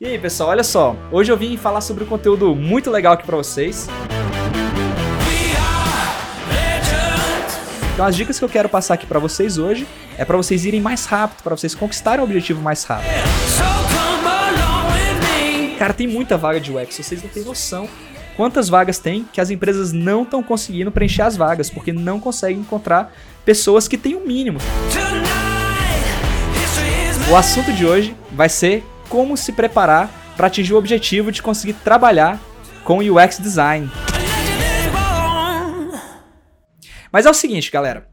E aí, pessoal, olha só. Hoje eu vim falar sobre um conteúdo muito legal aqui para vocês. Então as dicas que eu quero passar aqui para vocês hoje é para vocês irem mais rápido, para vocês conquistarem o objetivo mais rápido. Cara, tem muita vaga de UX, vocês não têm noção quantas vagas tem que as empresas não estão conseguindo preencher as vagas, porque não conseguem encontrar pessoas que têm o mínimo. O assunto de hoje vai ser como se preparar para atingir o objetivo de conseguir trabalhar com UX design. Mas é o seguinte, galera.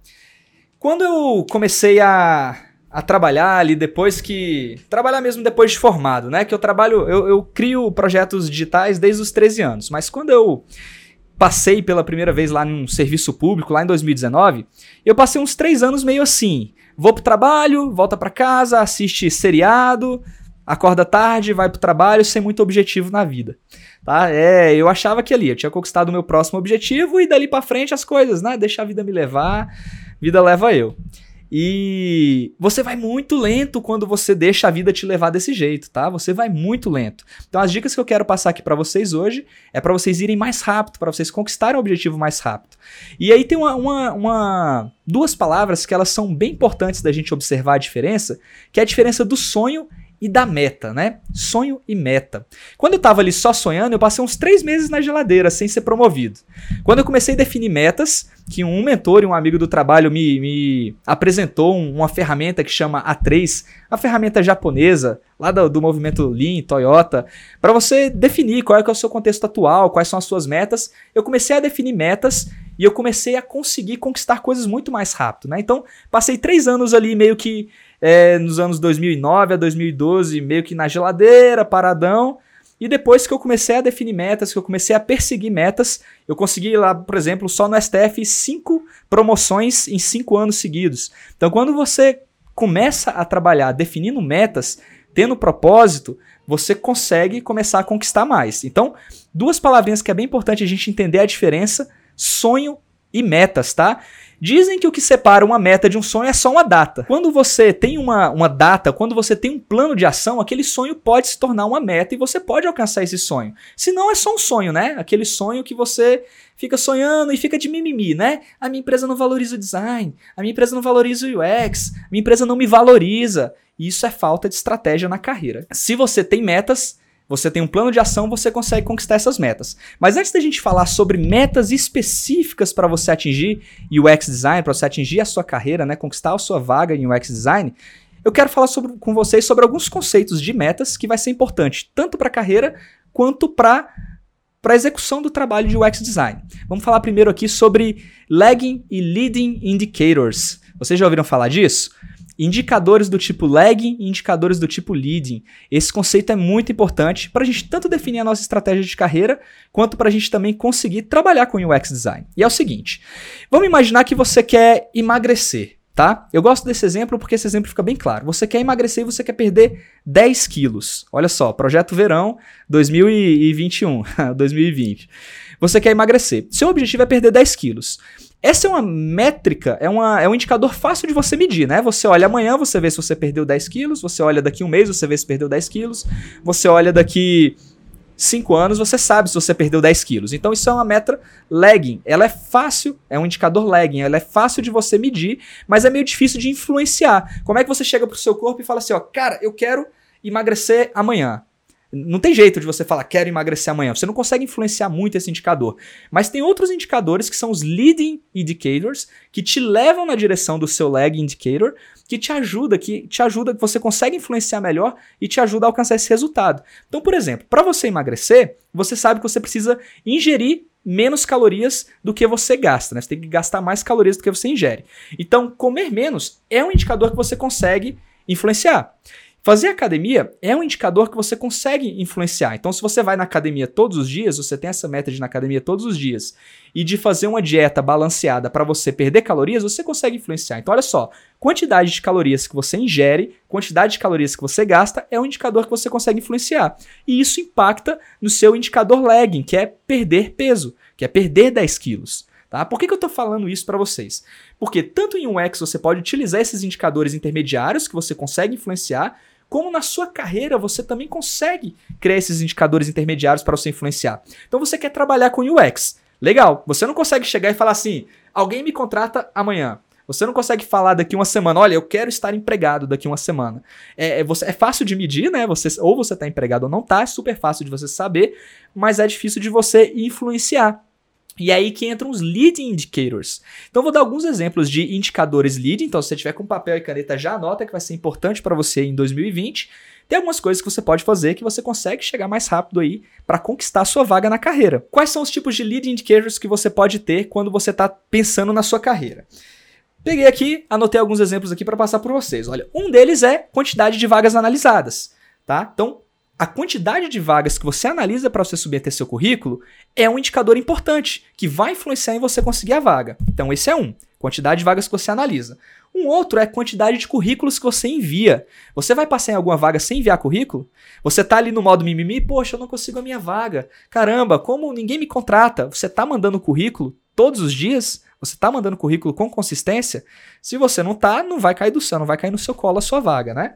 Quando eu comecei a, a trabalhar ali depois que. Trabalhar mesmo depois de formado, né? Que eu trabalho. Eu, eu crio projetos digitais desde os 13 anos. Mas quando eu passei pela primeira vez lá num serviço público, lá em 2019, eu passei uns três anos meio assim. Vou pro trabalho, volta para casa, assiste seriado, acorda tarde, vai pro trabalho sem muito objetivo na vida. Tá? É, eu achava que ali eu tinha conquistado o meu próximo objetivo e dali para frente as coisas, né? Deixa a vida me levar, vida leva eu. E você vai muito lento quando você deixa a vida te levar desse jeito, tá? Você vai muito lento. Então as dicas que eu quero passar aqui para vocês hoje é para vocês irem mais rápido, para vocês conquistarem o objetivo mais rápido. E aí tem uma, uma, uma, duas palavras que elas são bem importantes da gente observar a diferença, que é a diferença do sonho e da meta, né? Sonho e meta. Quando eu tava ali só sonhando, eu passei uns três meses na geladeira sem ser promovido. Quando eu comecei a definir metas, que um mentor e um amigo do trabalho me, me apresentou uma ferramenta que chama A3, uma ferramenta japonesa, lá do, do movimento Lean, Toyota, para você definir qual é, é o seu contexto atual, quais são as suas metas. Eu comecei a definir metas e eu comecei a conseguir conquistar coisas muito mais rápido, né? Então, passei três anos ali meio que é, nos anos 2009 a 2012, meio que na geladeira, paradão. E depois que eu comecei a definir metas, que eu comecei a perseguir metas, eu consegui lá, por exemplo, só no STF, cinco promoções em cinco anos seguidos. Então, quando você começa a trabalhar definindo metas, tendo propósito, você consegue começar a conquistar mais. Então, duas palavrinhas que é bem importante a gente entender a diferença sonho e metas, tá? Dizem que o que separa uma meta de um sonho é só uma data. Quando você tem uma, uma data, quando você tem um plano de ação, aquele sonho pode se tornar uma meta e você pode alcançar esse sonho. Se não é só um sonho, né? Aquele sonho que você fica sonhando e fica de mimimi, né? A minha empresa não valoriza o design, a minha empresa não valoriza o UX, a minha empresa não me valoriza. Isso é falta de estratégia na carreira. Se você tem metas, você tem um plano de ação, você consegue conquistar essas metas. Mas antes da gente falar sobre metas específicas para você atingir UX design, para você atingir a sua carreira, né, conquistar a sua vaga em UX design, eu quero falar sobre, com vocês sobre alguns conceitos de metas que vai ser importante tanto para a carreira quanto para para a execução do trabalho de UX design. Vamos falar primeiro aqui sobre lagging e leading indicators. Vocês já ouviram falar disso? Indicadores do tipo lagging e indicadores do tipo leading. Esse conceito é muito importante para a gente tanto definir a nossa estratégia de carreira, quanto para a gente também conseguir trabalhar com UX design. E é o seguinte: vamos imaginar que você quer emagrecer. Tá? Eu gosto desse exemplo porque esse exemplo fica bem claro. Você quer emagrecer e você quer perder 10 quilos. Olha só, projeto verão 2021, 2020. Você quer emagrecer. Seu objetivo é perder 10 quilos. Essa é uma métrica, é, uma, é um indicador fácil de você medir, né? Você olha amanhã, você vê se você perdeu 10 quilos, você olha daqui um mês, você vê se perdeu 10 quilos, você olha daqui 5 anos, você sabe se você perdeu 10 quilos. Então isso é uma meta lagging. Ela é fácil, é um indicador lagging, ela é fácil de você medir, mas é meio difícil de influenciar. Como é que você chega pro seu corpo e fala assim, ó, cara, eu quero emagrecer amanhã. Não tem jeito de você falar, quero emagrecer amanhã. Você não consegue influenciar muito esse indicador. Mas tem outros indicadores que são os leading indicators, que te levam na direção do seu lag indicator, que te ajuda, que te ajuda, que você consegue influenciar melhor e te ajuda a alcançar esse resultado. Então, por exemplo, para você emagrecer, você sabe que você precisa ingerir menos calorias do que você gasta, né? Você tem que gastar mais calorias do que você ingere. Então, comer menos é um indicador que você consegue influenciar. Fazer academia é um indicador que você consegue influenciar. Então, se você vai na academia todos os dias, você tem essa meta de ir na academia todos os dias e de fazer uma dieta balanceada para você perder calorias, você consegue influenciar. Então, olha só, quantidade de calorias que você ingere, quantidade de calorias que você gasta é um indicador que você consegue influenciar. E isso impacta no seu indicador lagging, que é perder peso, que é perder 10 quilos. Tá? Por que, que eu estou falando isso para vocês? Porque tanto em um X você pode utilizar esses indicadores intermediários que você consegue influenciar, como na sua carreira você também consegue criar esses indicadores intermediários para você influenciar. Então você quer trabalhar com UX. Legal, você não consegue chegar e falar assim: alguém me contrata amanhã. Você não consegue falar daqui uma semana, olha, eu quero estar empregado daqui uma semana. É, é, você, é fácil de medir, né? Você, ou você está empregado ou não está, é super fácil de você saber, mas é difícil de você influenciar. E aí que entram os leading indicators. Então vou dar alguns exemplos de indicadores leading. Então se você tiver com papel e caneta já anota que vai ser importante para você em 2020. Tem algumas coisas que você pode fazer que você consegue chegar mais rápido aí para conquistar a sua vaga na carreira. Quais são os tipos de leading indicators que você pode ter quando você está pensando na sua carreira? Peguei aqui, anotei alguns exemplos aqui para passar por vocês. Olha, um deles é quantidade de vagas analisadas, tá? Então, a quantidade de vagas que você analisa para você submeter seu currículo é um indicador importante que vai influenciar em você conseguir a vaga. Então, esse é um, quantidade de vagas que você analisa. Um outro é quantidade de currículos que você envia. Você vai passar em alguma vaga sem enviar currículo? Você tá ali no modo mimimi, poxa, eu não consigo a minha vaga. Caramba, como ninguém me contrata? Você tá mandando currículo todos os dias? Você está mandando currículo com consistência? Se você não está, não vai cair do céu, não vai cair no seu colo a sua vaga, né?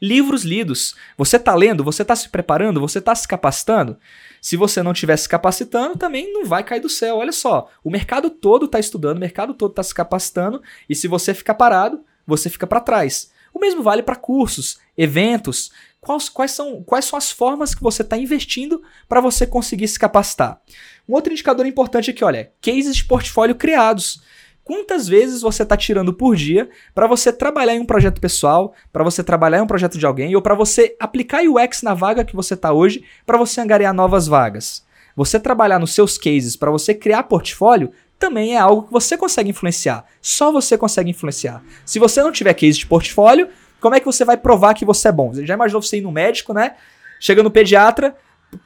Livros lidos. Você está lendo? Você está se preparando? Você está se capacitando? Se você não estiver se capacitando, também não vai cair do céu. Olha só, o mercado todo está estudando, o mercado todo está se capacitando, e se você ficar parado, você fica para trás. O mesmo vale para cursos, eventos. Quais, quais, são, quais são as formas que você está investindo para você conseguir se capacitar? Um outro indicador importante aqui, olha, cases de portfólio criados. Quantas vezes você está tirando por dia para você trabalhar em um projeto pessoal, para você trabalhar em um projeto de alguém, ou para você aplicar UX na vaga que você está hoje, para você angariar novas vagas? Você trabalhar nos seus cases para você criar portfólio também é algo que você consegue influenciar. Só você consegue influenciar. Se você não tiver case de portfólio, como é que você vai provar que você é bom? Já imaginou você ir no médico, né? Chega no pediatra,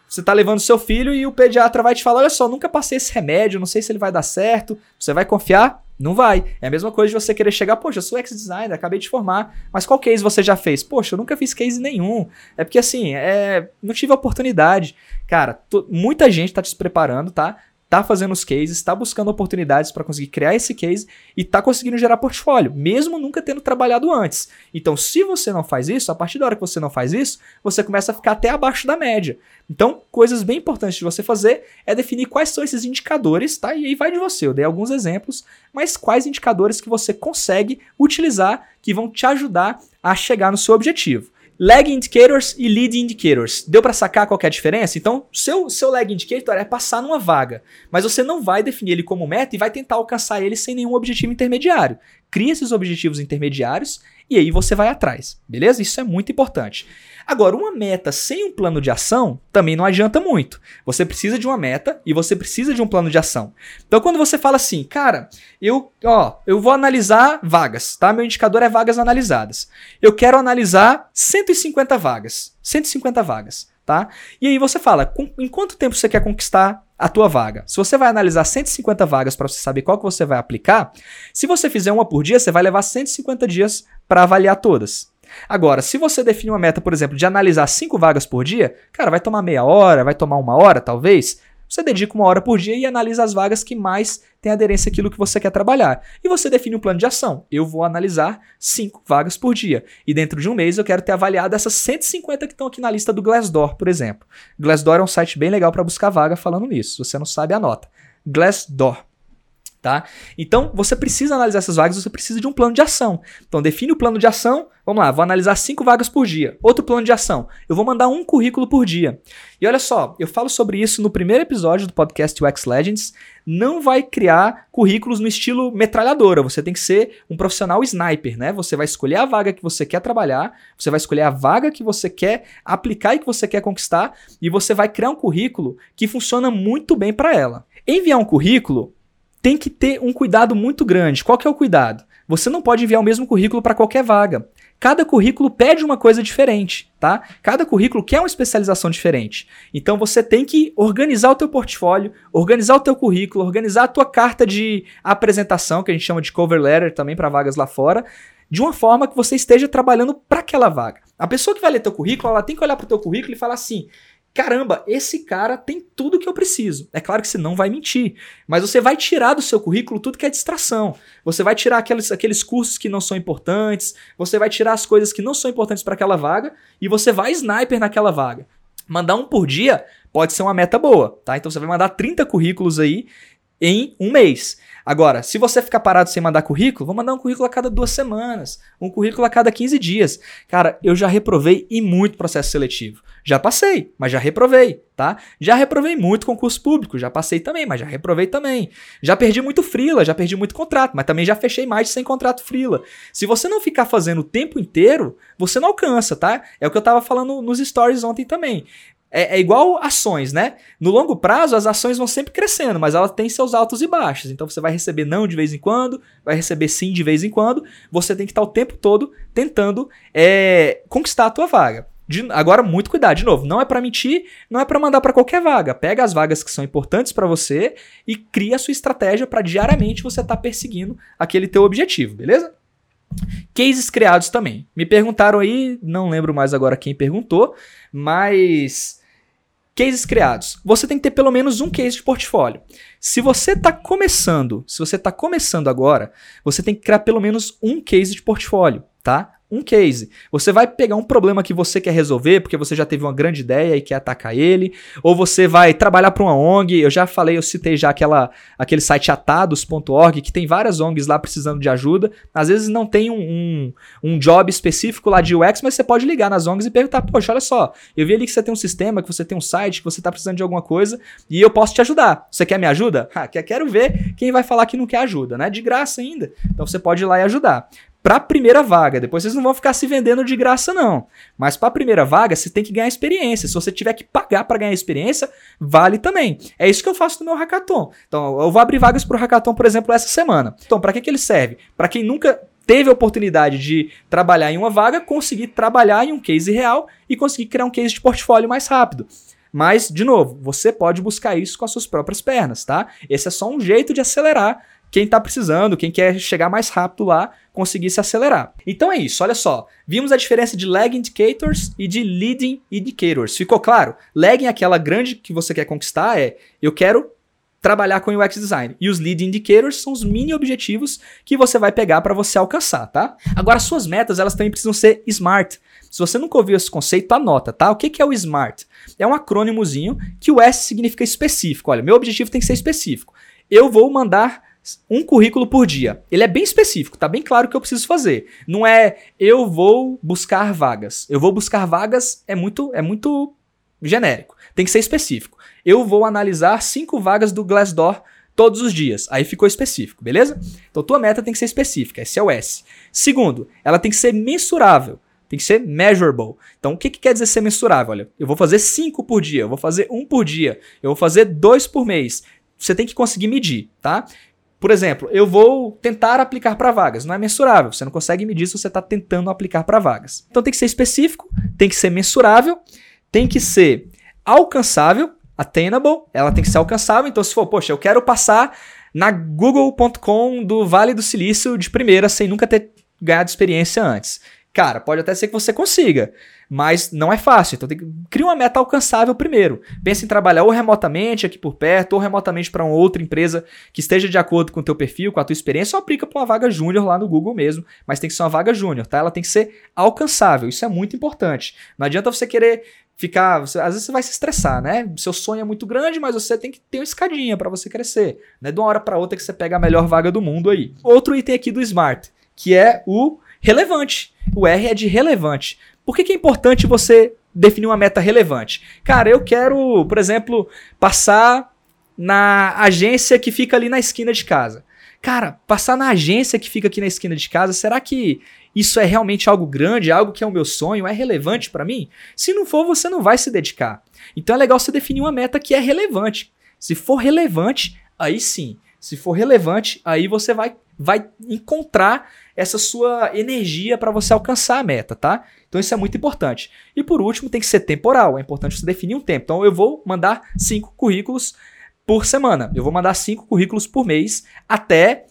você tá levando seu filho e o pediatra vai te falar: olha só, nunca passei esse remédio, não sei se ele vai dar certo. Você vai confiar? Não vai. É a mesma coisa de você querer chegar, poxa, eu sou ex-designer, acabei de formar, mas qual case você já fez? Poxa, eu nunca fiz case nenhum. É porque assim, é, não tive oportunidade. Cara, muita gente tá te preparando, tá? Tá fazendo os cases, está buscando oportunidades para conseguir criar esse case e está conseguindo gerar portfólio, mesmo nunca tendo trabalhado antes. Então, se você não faz isso, a partir da hora que você não faz isso, você começa a ficar até abaixo da média. Então, coisas bem importantes de você fazer é definir quais são esses indicadores, tá? E aí vai de você. Eu dei alguns exemplos, mas quais indicadores que você consegue utilizar que vão te ajudar a chegar no seu objetivo. Lag indicators e lead indicators. Deu para sacar qual é a diferença? Então, seu seu lag indicator é passar numa vaga, mas você não vai definir ele como meta e vai tentar alcançar ele sem nenhum objetivo intermediário. Cria esses objetivos intermediários e aí você vai atrás, beleza? Isso é muito importante. Agora, uma meta sem um plano de ação também não adianta muito. Você precisa de uma meta e você precisa de um plano de ação. Então, quando você fala assim, cara, eu, ó, eu vou analisar vagas, tá? Meu indicador é vagas analisadas. Eu quero analisar 150 vagas. 150 vagas, tá? E aí você fala, com, em quanto tempo você quer conquistar a tua vaga. Se você vai analisar 150 vagas para você saber qual que você vai aplicar, se você fizer uma por dia, você vai levar 150 dias para avaliar todas. Agora, se você define uma meta, por exemplo, de analisar cinco vagas por dia, cara, vai tomar meia hora, vai tomar uma hora, talvez. Você dedica uma hora por dia e analisa as vagas que mais têm aderência àquilo que você quer trabalhar. E você define um plano de ação. Eu vou analisar cinco vagas por dia. E dentro de um mês eu quero ter avaliado essas 150 que estão aqui na lista do Glassdoor, por exemplo. Glassdoor é um site bem legal para buscar vaga falando nisso. Se você não sabe, anota. Glassdoor tá? Então, você precisa analisar essas vagas, você precisa de um plano de ação. Então, define o plano de ação. Vamos lá, vou analisar cinco vagas por dia. Outro plano de ação, eu vou mandar um currículo por dia. E olha só, eu falo sobre isso no primeiro episódio do podcast UX Legends. Não vai criar currículos no estilo metralhadora. Você tem que ser um profissional sniper, né? Você vai escolher a vaga que você quer trabalhar, você vai escolher a vaga que você quer aplicar e que você quer conquistar, e você vai criar um currículo que funciona muito bem para ela. Enviar um currículo tem que ter um cuidado muito grande. Qual que é o cuidado? Você não pode enviar o mesmo currículo para qualquer vaga. Cada currículo pede uma coisa diferente, tá? Cada currículo quer uma especialização diferente. Então você tem que organizar o teu portfólio, organizar o teu currículo, organizar a tua carta de apresentação, que a gente chama de cover letter também para vagas lá fora, de uma forma que você esteja trabalhando para aquela vaga. A pessoa que vai ler teu currículo, ela tem que olhar para o teu currículo e falar assim: caramba, esse cara tem tudo que eu preciso. É claro que você não vai mentir, mas você vai tirar do seu currículo tudo que é distração. Você vai tirar aqueles, aqueles cursos que não são importantes, você vai tirar as coisas que não são importantes para aquela vaga e você vai sniper naquela vaga. Mandar um por dia pode ser uma meta boa, tá? Então você vai mandar 30 currículos aí em um mês. Agora, se você ficar parado sem mandar currículo, vou mandar um currículo a cada duas semanas, um currículo a cada 15 dias. Cara, eu já reprovei em muito processo seletivo. Já passei, mas já reprovei, tá? Já reprovei muito concurso público, já passei também, mas já reprovei também. Já perdi muito frila, já perdi muito contrato, mas também já fechei mais de 100 contrato frila. Se você não ficar fazendo o tempo inteiro, você não alcança, tá? É o que eu tava falando nos stories ontem também. É, é, igual ações, né? No longo prazo, as ações vão sempre crescendo, mas elas têm seus altos e baixos. Então você vai receber não de vez em quando, vai receber sim de vez em quando. Você tem que estar o tempo todo tentando é, conquistar a tua vaga. De, agora, muito cuidado. De novo, não é para mentir, não é para mandar para qualquer vaga. Pega as vagas que são importantes para você e cria a sua estratégia para diariamente você estar tá perseguindo aquele teu objetivo, beleza? Cases criados também. Me perguntaram aí, não lembro mais agora quem perguntou, mas Cases criados. Você tem que ter pelo menos um case de portfólio. Se você está começando, se você está começando agora, você tem que criar pelo menos um case de portfólio, tá? Um case. Você vai pegar um problema que você quer resolver, porque você já teve uma grande ideia e quer atacar ele, ou você vai trabalhar para uma ONG. Eu já falei, eu citei já aquela, aquele site atados.org, que tem várias ONGs lá precisando de ajuda. Às vezes não tem um, um, um, job específico lá de UX, mas você pode ligar nas ONGs e perguntar: Poxa, olha só, eu vi ali que você tem um sistema, que você tem um site, que você está precisando de alguma coisa e eu posso te ajudar. Você quer me ajuda? Ah, quero ver quem vai falar que não quer ajuda, né? De graça ainda. Então você pode ir lá e ajudar para a primeira vaga. Depois vocês não vão ficar se vendendo de graça, não. Mas para a primeira vaga, você tem que ganhar experiência. Se você tiver que pagar para ganhar experiência, vale também. É isso que eu faço no meu hackathon. Então, eu vou abrir vagas para o hackathon, por exemplo, essa semana. Então, para que, que ele serve? Para quem nunca teve a oportunidade de trabalhar em uma vaga, conseguir trabalhar em um case real e conseguir criar um case de portfólio mais rápido. Mas, de novo, você pode buscar isso com as suas próprias pernas, tá? Esse é só um jeito de acelerar quem está precisando, quem quer chegar mais rápido lá, conseguir se acelerar. Então é isso, olha só. Vimos a diferença de lag indicators e de leading indicators. Ficou claro? Lagging, aquela grande que você quer conquistar, é eu quero trabalhar com UX design. E os lead indicators são os mini objetivos que você vai pegar para você alcançar, tá? Agora suas metas, elas também precisam ser smart. Se você nunca ouviu esse conceito, anota, tá? O que é o SMART? É um acrônimozinho que o S significa específico. Olha, meu objetivo tem que ser específico. Eu vou mandar um currículo por dia. Ele é bem específico, tá bem claro o que eu preciso fazer. Não é eu vou buscar vagas. Eu vou buscar vagas é muito é muito genérico. Tem que ser específico. Eu vou analisar cinco vagas do Glassdoor todos os dias. Aí ficou específico, beleza? Então tua meta tem que ser específica, esse é o S. Segundo, ela tem que ser mensurável. Tem que ser measurable. Então, o que, que quer dizer ser mensurável? Olha, eu vou fazer cinco por dia, eu vou fazer um por dia, eu vou fazer dois por mês. Você tem que conseguir medir, tá? Por exemplo, eu vou tentar aplicar para vagas. Não é mensurável. Você não consegue medir se você está tentando aplicar para vagas. Então tem que ser específico, tem que ser mensurável, tem que ser alcançável, attainable. Ela tem que ser alcançável. Então, se for, poxa, eu quero passar na google.com do Vale do Silício de primeira sem nunca ter ganhado experiência antes. Cara, pode até ser que você consiga, mas não é fácil. Então, tem que, cria uma meta alcançável primeiro. Pense em trabalhar ou remotamente aqui por perto, ou remotamente para uma outra empresa que esteja de acordo com o teu perfil, com a tua experiência, ou aplica para uma vaga júnior lá no Google mesmo, mas tem que ser uma vaga júnior, tá? Ela tem que ser alcançável. Isso é muito importante. Não adianta você querer ficar, às vezes você vai se estressar, né? Seu sonho é muito grande, mas você tem que ter uma escadinha para você crescer. Não é de uma hora para outra que você pega a melhor vaga do mundo aí. Outro item aqui do Smart, que é o relevante. O R é de relevante. Por que, que é importante você definir uma meta relevante? Cara, eu quero, por exemplo, passar na agência que fica ali na esquina de casa. Cara, passar na agência que fica aqui na esquina de casa, será que isso é realmente algo grande, algo que é o meu sonho, é relevante para mim? Se não for, você não vai se dedicar. Então é legal você definir uma meta que é relevante. Se for relevante, aí sim. Se for relevante, aí você vai, vai encontrar essa sua energia para você alcançar a meta, tá? Então isso é muito importante. E por último, tem que ser temporal. É importante você definir um tempo. Então eu vou mandar cinco currículos por semana. Eu vou mandar cinco currículos por mês até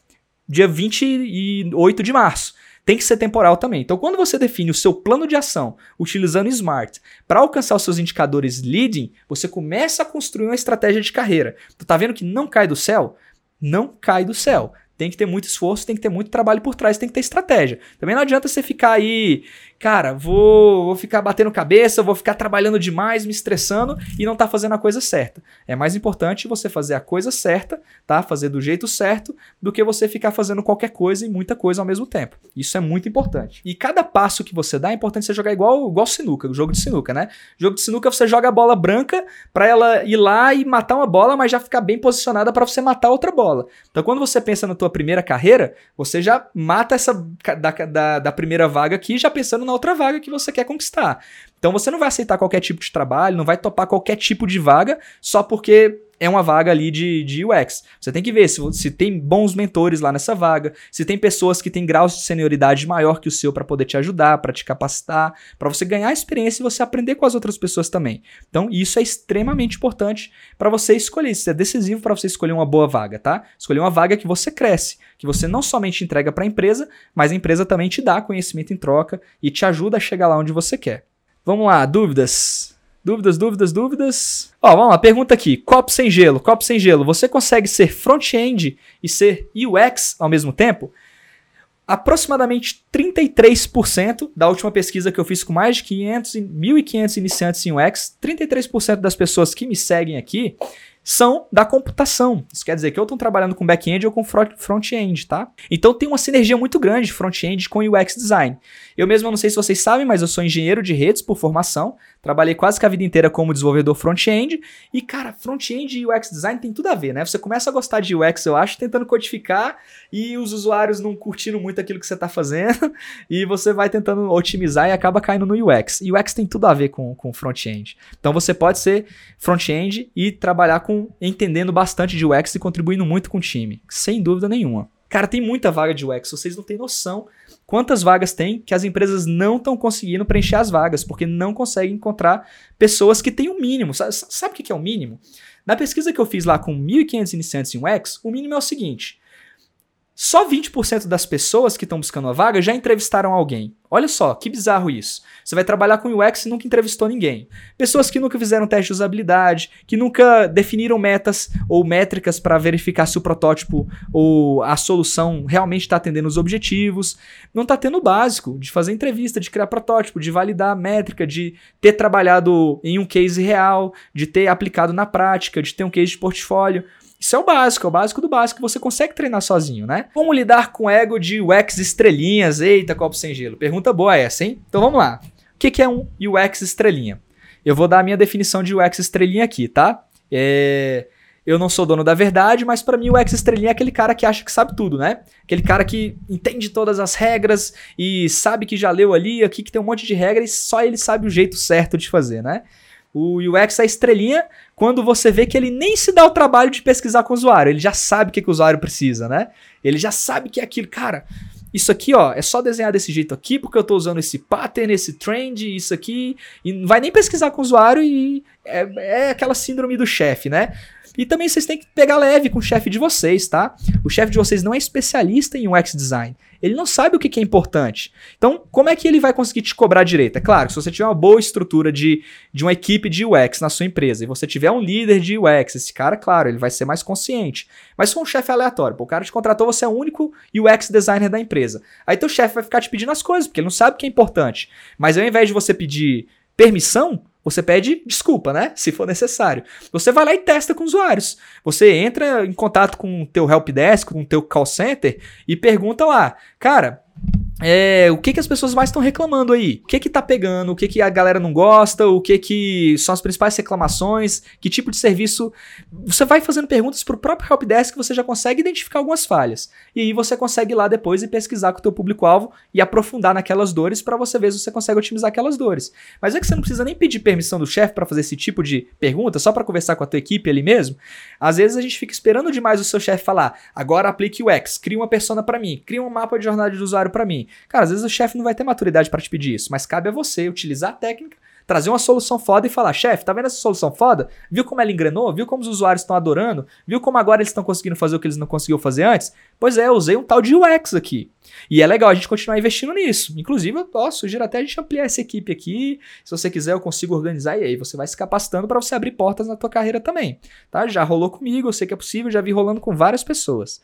dia 28 de março. tem que ser temporal também. Então, quando você define o seu plano de ação utilizando Smart para alcançar os seus indicadores leading, você começa a construir uma estratégia de carreira. Tu tá vendo que não cai do céu? Não cai do céu. Tem que ter muito esforço, tem que ter muito trabalho por trás, tem que ter estratégia. Também não adianta você ficar aí cara, vou, vou ficar batendo cabeça, vou ficar trabalhando demais, me estressando e não tá fazendo a coisa certa. É mais importante você fazer a coisa certa, tá? Fazer do jeito certo, do que você ficar fazendo qualquer coisa e muita coisa ao mesmo tempo. Isso é muito importante. E cada passo que você dá é importante você jogar igual, igual sinuca, o jogo de sinuca, né? jogo de sinuca você joga a bola branca para ela ir lá e matar uma bola, mas já ficar bem posicionada para você matar outra bola. Então quando você pensa na tua primeira carreira, você já mata essa da, da, da primeira vaga aqui já pensando na outra vaga que você quer conquistar. Então você não vai aceitar qualquer tipo de trabalho, não vai topar qualquer tipo de vaga só porque é uma vaga ali de, de UX. Você tem que ver se, se tem bons mentores lá nessa vaga, se tem pessoas que têm graus de senioridade maior que o seu para poder te ajudar, para te capacitar, para você ganhar experiência e você aprender com as outras pessoas também. Então, isso é extremamente importante para você escolher. Isso é decisivo para você escolher uma boa vaga, tá? Escolher uma vaga que você cresce, que você não somente entrega para a empresa, mas a empresa também te dá conhecimento em troca e te ajuda a chegar lá onde você quer. Vamos lá, dúvidas? Dúvidas, dúvidas, dúvidas. Ó, vamos lá, pergunta aqui. Copo sem gelo, copo sem gelo. Você consegue ser front-end e ser UX ao mesmo tempo? Aproximadamente 33% da última pesquisa que eu fiz com mais de 500, 1.500 iniciantes em UX, 33% das pessoas que me seguem aqui são da computação. Isso quer dizer que eu estou trabalhando com back-end ou com front-end, tá? Então tem uma sinergia muito grande front-end com UX design. Eu mesmo não sei se vocês sabem, mas eu sou engenheiro de redes por formação. Trabalhei quase que a vida inteira como desenvolvedor front-end. E, cara, front-end e UX design tem tudo a ver, né? Você começa a gostar de UX, eu acho, tentando codificar e os usuários não curtindo muito aquilo que você está fazendo. E você vai tentando otimizar e acaba caindo no UX. E UX tem tudo a ver com, com front-end. Então você pode ser front-end e trabalhar com entendendo bastante de UX e contribuindo muito com o time. Sem dúvida nenhuma. Cara, tem muita vaga de UX, vocês não têm noção quantas vagas tem que as empresas não estão conseguindo preencher as vagas, porque não conseguem encontrar pessoas que têm o um mínimo. Sabe, sabe o que é o mínimo? Na pesquisa que eu fiz lá com 1.500 iniciantes em UX, o mínimo é o seguinte: só 20% das pessoas que estão buscando a vaga já entrevistaram alguém. Olha só, que bizarro isso. Você vai trabalhar com UX e nunca entrevistou ninguém. Pessoas que nunca fizeram teste de usabilidade, que nunca definiram metas ou métricas para verificar se o protótipo ou a solução realmente está atendendo os objetivos. Não está tendo o básico de fazer entrevista, de criar protótipo, de validar a métrica, de ter trabalhado em um case real, de ter aplicado na prática, de ter um case de portfólio. Isso é o básico, é o básico do básico que você consegue treinar sozinho, né? Como lidar com ego de UX estrelinhas? Eita, copo sem gelo. Pergunta boa essa, hein? Então vamos lá. O que é um UX estrelinha? Eu vou dar a minha definição de UX estrelinha aqui, tá? É... Eu não sou dono da verdade, mas para mim o UX estrelinha é aquele cara que acha que sabe tudo, né? Aquele cara que entende todas as regras e sabe que já leu ali, aqui que tem um monte de regras e só ele sabe o jeito certo de fazer, né? O UX é estrelinha quando você vê que ele nem se dá o trabalho de pesquisar com o usuário. Ele já sabe o que, que o usuário precisa, né? Ele já sabe que é aquilo. Cara, isso aqui, ó, é só desenhar desse jeito aqui, porque eu tô usando esse pattern, esse trend, isso aqui. E não vai nem pesquisar com o usuário e é, é aquela síndrome do chefe, né? E também vocês têm que pegar leve com o chefe de vocês, tá? O chefe de vocês não é especialista em UX design. Ele não sabe o que é importante. Então, como é que ele vai conseguir te cobrar direito? É claro, se você tiver uma boa estrutura de, de uma equipe de UX na sua empresa e você tiver um líder de UX, esse cara, claro, ele vai ser mais consciente. Mas for um chefe aleatório, pô, o cara te contratou, você é o único UX designer da empresa. Aí teu chefe vai ficar te pedindo as coisas, porque ele não sabe o que é importante. Mas ao invés de você pedir permissão, você pede desculpa, né? Se for necessário. Você vai lá e testa com usuários. Você entra em contato com o teu helpdesk, com o teu call center e pergunta lá, cara, é, o que, que as pessoas mais estão reclamando aí? O que que tá pegando? O que que a galera não gosta? O que que são as principais reclamações? Que tipo de serviço? Você vai fazendo perguntas pro próprio helpdesk que você já consegue identificar algumas falhas. E aí você consegue ir lá depois e pesquisar com o teu público-alvo e aprofundar naquelas dores para você ver se você consegue otimizar aquelas dores. Mas é que você não precisa nem pedir permissão do chefe para fazer esse tipo de pergunta, só para conversar com a tua equipe ali mesmo. Às vezes a gente fica esperando demais o seu chefe falar: "Agora aplique o X, cria uma persona para mim, cria um mapa de jornada de usuário para mim". Cara, às vezes o chefe não vai ter maturidade para te pedir isso, mas cabe a você utilizar a técnica trazer uma solução foda e falar: chefe, tá vendo essa solução foda? Viu como ela engrenou? Viu como os usuários estão adorando? Viu como agora eles estão conseguindo fazer o que eles não conseguiam fazer antes? Pois é, eu usei um tal de UX aqui. E é legal a gente continuar investindo nisso. Inclusive, eu posso sugiro até a gente ampliar essa equipe aqui. Se você quiser, eu consigo organizar e aí você vai se capacitando para você abrir portas na tua carreira também. Tá? Já rolou comigo, eu sei que é possível, já vi rolando com várias pessoas.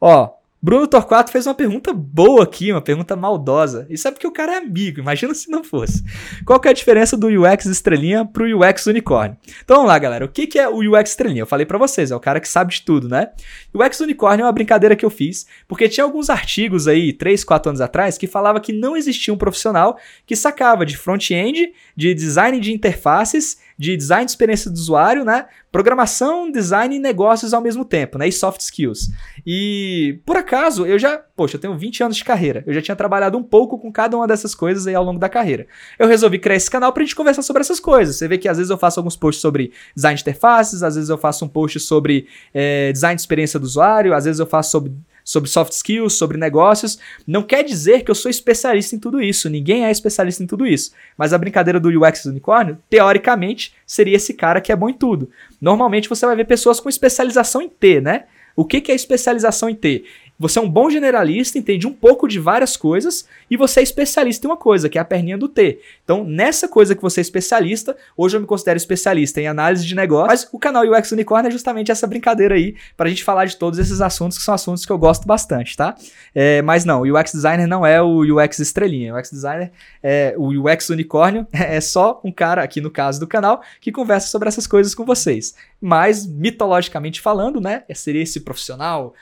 Ó, Bruno Torquato fez uma pergunta boa aqui, uma pergunta maldosa. Isso é porque o cara é amigo, imagina se não fosse. Qual que é a diferença do UX estrelinha pro UX unicórnio? Então vamos lá, galera. O que, que é o UX estrelinha? Eu falei para vocês, é o cara que sabe de tudo, né? O UX unicórnio é uma brincadeira que eu fiz, porque tinha alguns artigos aí, 3, 4 anos atrás, que falava que não existia um profissional que sacava de front-end, de design de interfaces de design de experiência do usuário, né? Programação, design e negócios ao mesmo tempo, né? E soft skills. E por acaso, eu já, poxa, eu tenho 20 anos de carreira. Eu já tinha trabalhado um pouco com cada uma dessas coisas aí ao longo da carreira. Eu resolvi criar esse canal pra gente conversar sobre essas coisas. Você vê que às vezes eu faço alguns posts sobre design de interfaces, às vezes eu faço um post sobre é, design de experiência do usuário, às vezes eu faço sobre sobre soft skills, sobre negócios. Não quer dizer que eu sou especialista em tudo isso. Ninguém é especialista em tudo isso. Mas a brincadeira do UX unicórnio, teoricamente, seria esse cara que é bom em tudo. Normalmente você vai ver pessoas com especialização em T, né? O que, que é especialização em T? Você é um bom generalista, entende um pouco de várias coisas e você é especialista em uma coisa, que é a perninha do T. Então, nessa coisa que você é especialista, hoje eu me considero especialista em análise de negócio, mas o canal UX Unicorn é justamente essa brincadeira aí para a gente falar de todos esses assuntos que são assuntos que eu gosto bastante, tá? É, mas não, o UX Designer não é o UX estrelinha. O UX Designer é o UX Unicórnio, é só um cara, aqui no caso do canal, que conversa sobre essas coisas com vocês. Mas, mitologicamente falando, né, seria esse profissional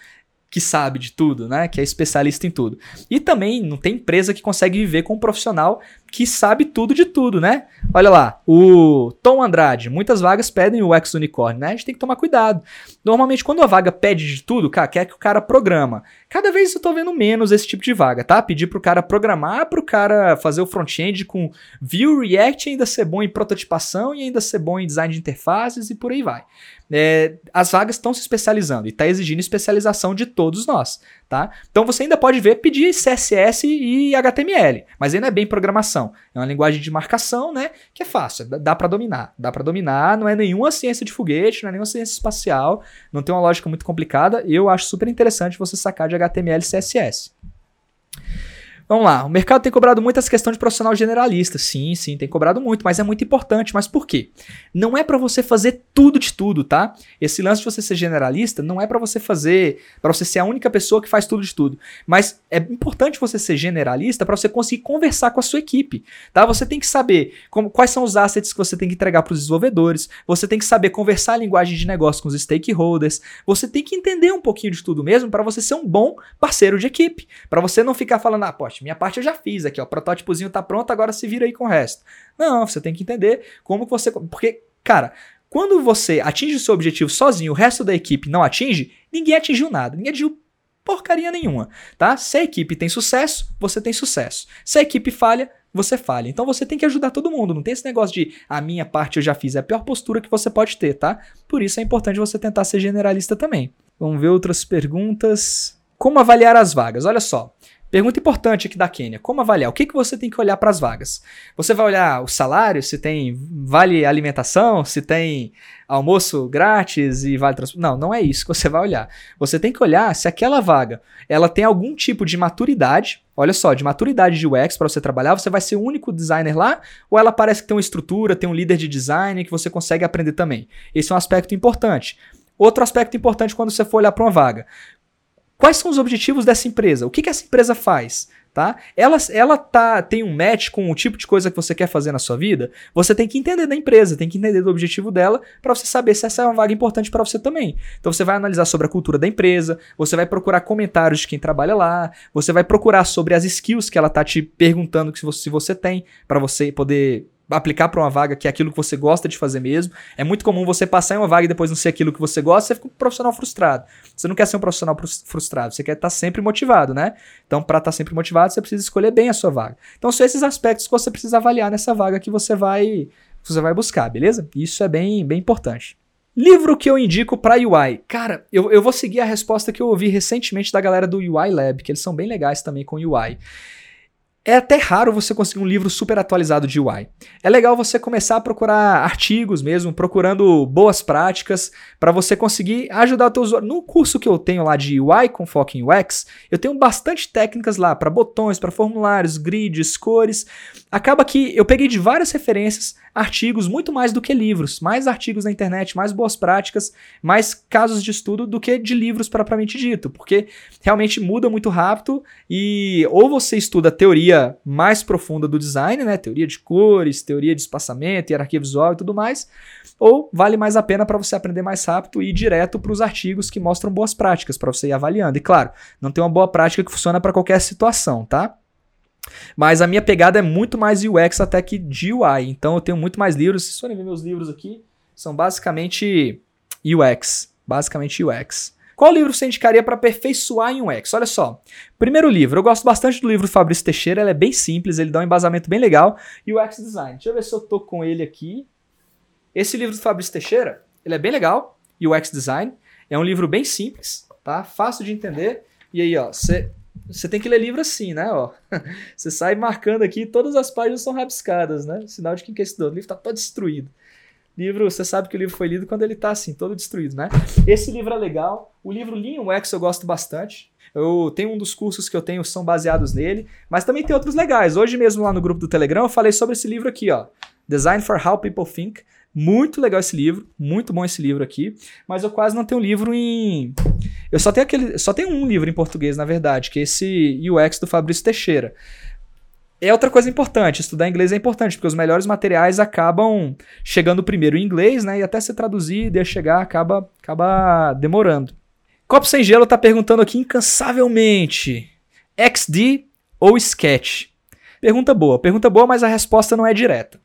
que sabe de tudo, né? Que é especialista em tudo. E também não tem empresa que consegue viver com um profissional que sabe tudo de tudo, né? Olha lá, o Tom Andrade, muitas vagas pedem o ex unicórnio, né? A gente tem que tomar cuidado. Normalmente, quando a vaga pede de tudo, cara, quer que o cara programa. Cada vez eu tô vendo menos esse tipo de vaga, tá? Pedir pro cara programar, pro cara fazer o front-end com Vue, React, ainda ser bom em prototipação e ainda ser bom em design de interfaces e por aí vai. É, as vagas estão se especializando e está exigindo especialização de todos nós, tá? Então você ainda pode ver pedir CSS e HTML, mas ainda é bem programação. É uma linguagem de marcação, né? Que é fácil, dá para dominar, dá para dominar. Não é nenhuma ciência de foguete, não é nenhuma ciência espacial, não tem uma lógica muito complicada. Eu acho super interessante você sacar de HTML e CSS. Vamos lá, o mercado tem cobrado muito essa questão de profissional generalista. Sim, sim, tem cobrado muito, mas é muito importante. Mas por quê? Não é para você fazer tudo de tudo, tá? Esse lance de você ser generalista não é para você fazer, para você ser a única pessoa que faz tudo de tudo. Mas é importante você ser generalista para você conseguir conversar com a sua equipe, tá? Você tem que saber como, quais são os assets que você tem que entregar para os desenvolvedores, você tem que saber conversar a linguagem de negócio com os stakeholders, você tem que entender um pouquinho de tudo mesmo para você ser um bom parceiro de equipe, para você não ficar falando, ah, poxa, minha parte eu já fiz aqui, ó, o protótipozinho tá pronto, agora se vira aí com o resto. Não, você tem que entender como você, porque, cara, quando você atinge o seu objetivo sozinho, o resto da equipe não atinge, ninguém atingiu nada, ninguém atingiu porcaria nenhuma, tá? Se a equipe tem sucesso, você tem sucesso. Se a equipe falha, você falha. Então você tem que ajudar todo mundo. Não tem esse negócio de a minha parte eu já fiz. É a pior postura que você pode ter, tá? Por isso é importante você tentar ser generalista também. Vamos ver outras perguntas. Como avaliar as vagas? Olha só. Pergunta importante aqui da Quênia: como avaliar? O que, que você tem que olhar para as vagas? Você vai olhar o salário, se tem vale alimentação, se tem almoço grátis e vale transporte. Não, não é isso que você vai olhar. Você tem que olhar se aquela vaga ela tem algum tipo de maturidade. Olha só, de maturidade de UX para você trabalhar, você vai ser o único designer lá, ou ela parece que tem uma estrutura, tem um líder de design que você consegue aprender também. Esse é um aspecto importante. Outro aspecto importante quando você for olhar para uma vaga. Quais são os objetivos dessa empresa? O que, que essa empresa faz? Tá? Ela, ela tá, tem um match com o tipo de coisa que você quer fazer na sua vida? Você tem que entender da empresa, tem que entender do objetivo dela para você saber se essa é uma vaga importante para você também. Então você vai analisar sobre a cultura da empresa, você vai procurar comentários de quem trabalha lá, você vai procurar sobre as skills que ela tá te perguntando se você, se você tem para você poder aplicar para uma vaga que é aquilo que você gosta de fazer mesmo. É muito comum você passar em uma vaga e depois não ser aquilo que você gosta, você fica um profissional frustrado. Você não quer ser um profissional frustrado, você quer estar sempre motivado, né? Então, para estar sempre motivado, você precisa escolher bem a sua vaga. Então, são esses aspectos que você precisa avaliar nessa vaga que você vai, você vai buscar, beleza? Isso é bem, bem importante. Livro que eu indico para UI. Cara, eu, eu vou seguir a resposta que eu ouvi recentemente da galera do UI Lab, que eles são bem legais também com UI. É até raro você conseguir um livro super atualizado de UI. É legal você começar a procurar artigos mesmo, procurando boas práticas para você conseguir ajudar o teu usuário. No curso que eu tenho lá de UI com foco em UX, eu tenho bastante técnicas lá para botões, para formulários, grids, cores. Acaba que eu peguei de várias referências artigos muito mais do que livros, mais artigos na internet, mais boas práticas, mais casos de estudo do que de livros propriamente dito, porque realmente muda muito rápido e ou você estuda a mais profunda do design, né, teoria de cores, teoria de espaçamento, hierarquia visual e tudo mais, ou vale mais a pena para você aprender mais rápido e ir direto para os artigos que mostram boas práticas para você ir avaliando. E claro, não tem uma boa prática que funciona para qualquer situação, tá? Mas a minha pegada é muito mais UX até que de UI. Então eu tenho muito mais livros. Se forem ver meus livros aqui, são basicamente UX. Basicamente UX. Qual livro você indicaria para aperfeiçoar em UX? Olha só. Primeiro livro, eu gosto bastante do livro do Fabrício Teixeira, ele é bem simples, ele dá um embasamento bem legal. UX Design. Deixa eu ver se eu tô com ele aqui. Esse livro do Fabrício Teixeira, ele é bem legal, UX Design. É um livro bem simples, tá? Fácil de entender. E aí, ó, você você tem que ler livro assim, né? Ó. Você sai marcando aqui, todas as páginas são rabiscadas, né? Sinal de estudar. O livro está todo destruído. Livro, você sabe que o livro foi lido quando ele está assim, todo destruído, né? Esse livro é legal. O livro Lean UX eu gosto bastante. Eu tenho um dos cursos que eu tenho são baseados nele, mas também tem outros legais. Hoje mesmo lá no grupo do Telegram eu falei sobre esse livro aqui, ó. Design for How People Think. Muito legal esse livro, muito bom esse livro aqui, mas eu quase não tenho livro em eu só tenho aquele, só tenho um livro em português, na verdade, que é esse UX do Fabrício Teixeira. É outra coisa importante, estudar inglês é importante, porque os melhores materiais acabam chegando primeiro em inglês, né? E até se traduzir e chegar acaba, acaba demorando. Copo Sem Gelo está perguntando aqui incansavelmente: XD ou Sketch? Pergunta boa, pergunta boa, mas a resposta não é direta.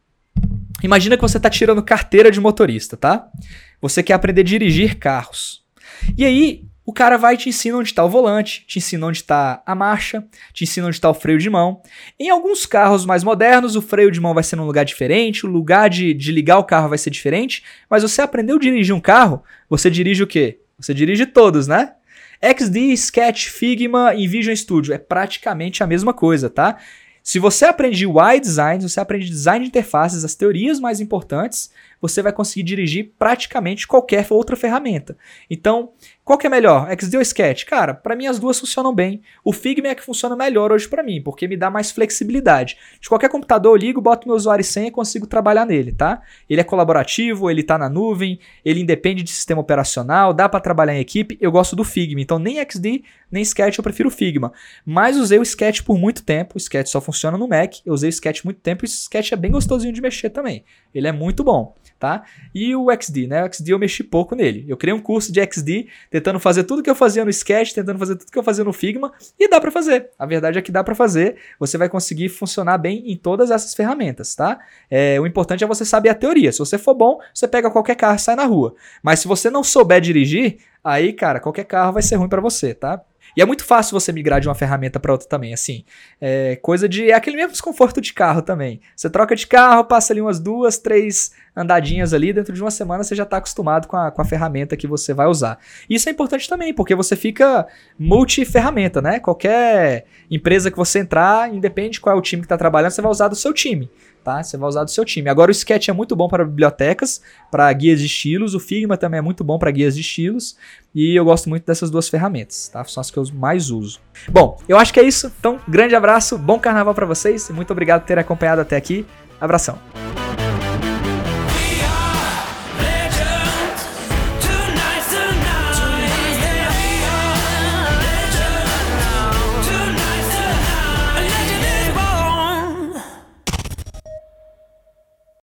Imagina que você está tirando carteira de motorista, tá? Você quer aprender a dirigir carros. E aí, o cara vai e te ensina onde está o volante, te ensina onde está a marcha, te ensina onde está o freio de mão. Em alguns carros mais modernos, o freio de mão vai ser num lugar diferente, o lugar de, de ligar o carro vai ser diferente, mas você aprendeu a dirigir um carro, você dirige o quê? Você dirige todos, né? XD, Sketch, Figma e Visual Studio é praticamente a mesma coisa, tá? Se você aprende UI design, você aprende design de interfaces, as teorias mais importantes, você vai conseguir dirigir praticamente qualquer outra ferramenta. Então, qual que é melhor, XD ou Sketch? Cara, para mim as duas funcionam bem. O Figma é que funciona melhor hoje para mim, porque me dá mais flexibilidade. De qualquer computador eu ligo, boto meu usuário e senha e consigo trabalhar nele, tá? Ele é colaborativo, ele tá na nuvem, ele independe de sistema operacional, dá para trabalhar em equipe. Eu gosto do Figma, então nem XD nem Sketch eu prefiro o Figma. Mas usei o Sketch por muito tempo, o Sketch só funciona no Mac. Eu usei o Sketch muito tempo e o Sketch é bem gostosinho de mexer também. Ele é muito bom tá? E o XD, né? O XD eu mexi pouco nele. Eu criei um curso de XD, tentando fazer tudo que eu fazia no Sketch, tentando fazer tudo que eu fazia no Figma, e dá para fazer. A verdade é que dá para fazer. Você vai conseguir funcionar bem em todas essas ferramentas, tá? É, o importante é você saber a teoria. Se você for bom, você pega qualquer carro e sai na rua. Mas se você não souber dirigir, aí, cara, qualquer carro vai ser ruim para você, tá? E é muito fácil você migrar de uma ferramenta para outra também, assim. É coisa de. É aquele mesmo desconforto de carro também. Você troca de carro, passa ali umas duas, três andadinhas ali, dentro de uma semana você já está acostumado com a, com a ferramenta que você vai usar. Isso é importante também, porque você fica multi-ferramenta, né? Qualquer empresa que você entrar, independe qual é o time que está trabalhando, você vai usar do seu time tá? Você vai usar do seu time. Agora o Sketch é muito bom para bibliotecas, para guias de estilos, o Figma também é muito bom para guias de estilos, e eu gosto muito dessas duas ferramentas, tá? São as que eu mais uso. Bom, eu acho que é isso. Então, grande abraço, bom carnaval para vocês, muito obrigado por ter acompanhado até aqui. Abração.